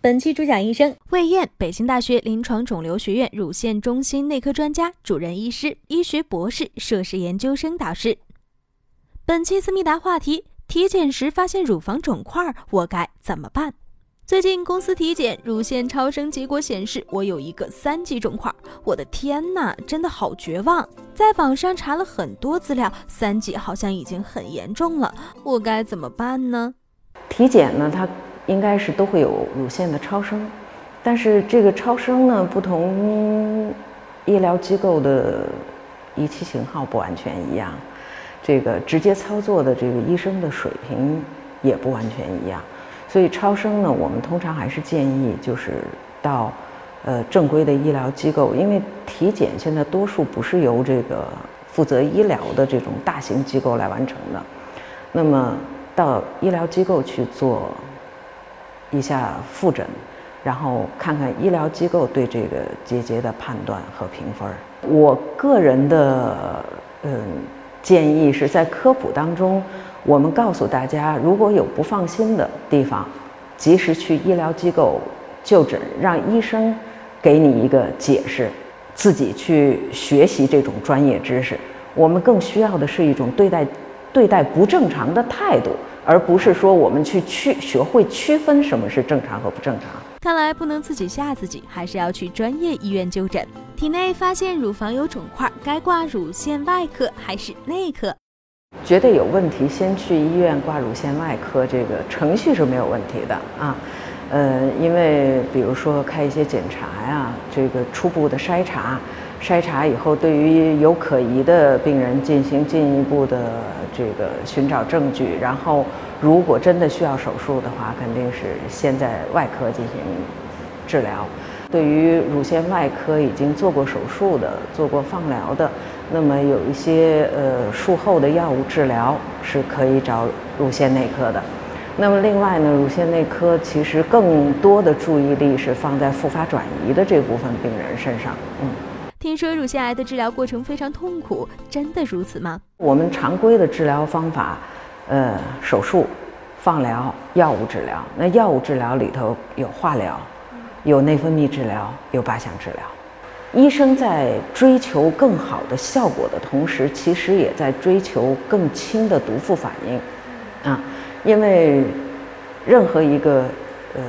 本期主讲医生魏燕，北京大学临床肿瘤学院乳腺中心内科专家、主任医师、医学博士、硕士研究生导师。本期思密达话题：体检时发现乳房肿块，我该怎么办？最近公司体检，乳腺超声结果显示我有一个三级肿块。我的天呐，真的好绝望！在网上查了很多资料，三级好像已经很严重了，我该怎么办呢？体检呢，它。应该是都会有乳腺的超声，但是这个超声呢，不同医疗机构的仪器型号不完全一样，这个直接操作的这个医生的水平也不完全一样，所以超声呢，我们通常还是建议就是到呃正规的医疗机构，因为体检现在多数不是由这个负责医疗的这种大型机构来完成的，那么到医疗机构去做。一下复诊，然后看看医疗机构对这个结节的判断和评分。我个人的嗯建议是在科普当中，我们告诉大家，如果有不放心的地方，及时去医疗机构就诊，让医生给你一个解释，自己去学习这种专业知识。我们更需要的是一种对待对待不正常的态度。而不是说我们去区学会区分什么是正常和不正常。看来不能自己吓自己，还是要去专业医院就诊。体内发现乳房有肿块，该挂乳腺外科还是内科？觉得有问题，先去医院挂乳腺外科，这个程序是没有问题的啊。呃，因为比如说开一些检查呀，这个初步的筛查。筛查以后，对于有可疑的病人进行进一步的这个寻找证据，然后如果真的需要手术的话，肯定是先在外科进行治疗。对于乳腺外科已经做过手术的、做过放疗的，那么有一些呃术后的药物治疗是可以找乳腺内科的。那么另外呢，乳腺内科其实更多的注意力是放在复发转移的这部分病人身上，嗯。听说乳腺癌的治疗过程非常痛苦，真的如此吗？我们常规的治疗方法，呃，手术、放疗、药物治疗。那药物治疗里头有化疗，有内分泌治疗，有靶向治疗。医生在追求更好的效果的同时，其实也在追求更轻的毒副反应，啊，因为任何一个，呃。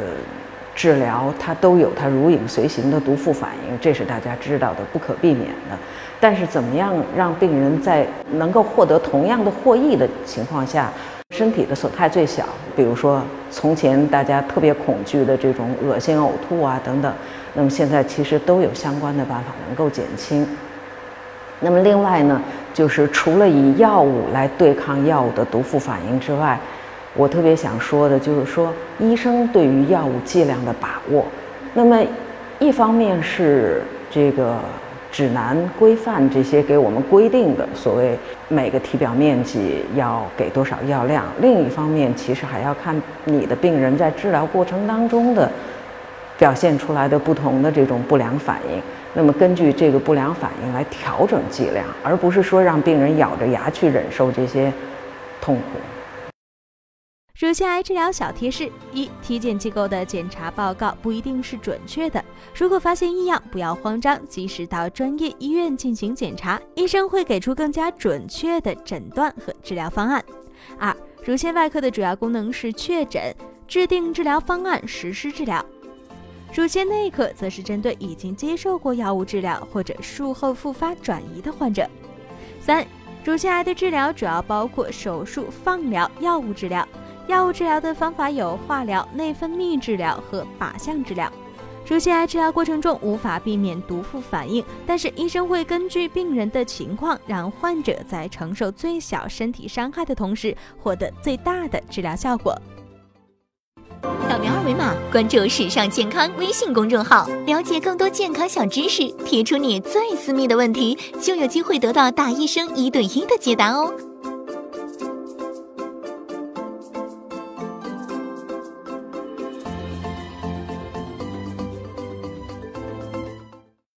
治疗它都有它如影随形的毒副反应，这是大家知道的，不可避免的。但是怎么样让病人在能够获得同样的获益的情况下，身体的损害最小？比如说从前大家特别恐惧的这种恶心呕吐啊等等，那么现在其实都有相关的办法能够减轻。那么另外呢，就是除了以药物来对抗药物的毒副反应之外。我特别想说的就是说，医生对于药物剂量的把握，那么一方面是这个指南规范这些给我们规定的所谓每个体表面积要给多少药量，另一方面其实还要看你的病人在治疗过程当中的表现出来的不同的这种不良反应，那么根据这个不良反应来调整剂量，而不是说让病人咬着牙去忍受这些痛苦。乳腺癌治疗小贴士：一、体检机构的检查报告不一定是准确的，如果发现异样，不要慌张，及时到专业医院进行检查，医生会给出更加准确的诊断和治疗方案。二、乳腺外科的主要功能是确诊、制定治疗方案、实施治疗；乳腺内科则是针对已经接受过药物治疗或者术后复发转移的患者。三、乳腺癌的治疗主要包括手术、放疗、药物治疗。药物治疗的方法有化疗、内分泌治疗和靶向治疗。乳腺癌治疗过程中无法避免毒副反应，但是医生会根据病人的情况，让患者在承受最小身体伤害的同时，获得最大的治疗效果。扫描二维码，关注“时尚健康”微信公众号，了解更多健康小知识。提出你最私密的问题，就有机会得到大医生一对一的解答哦。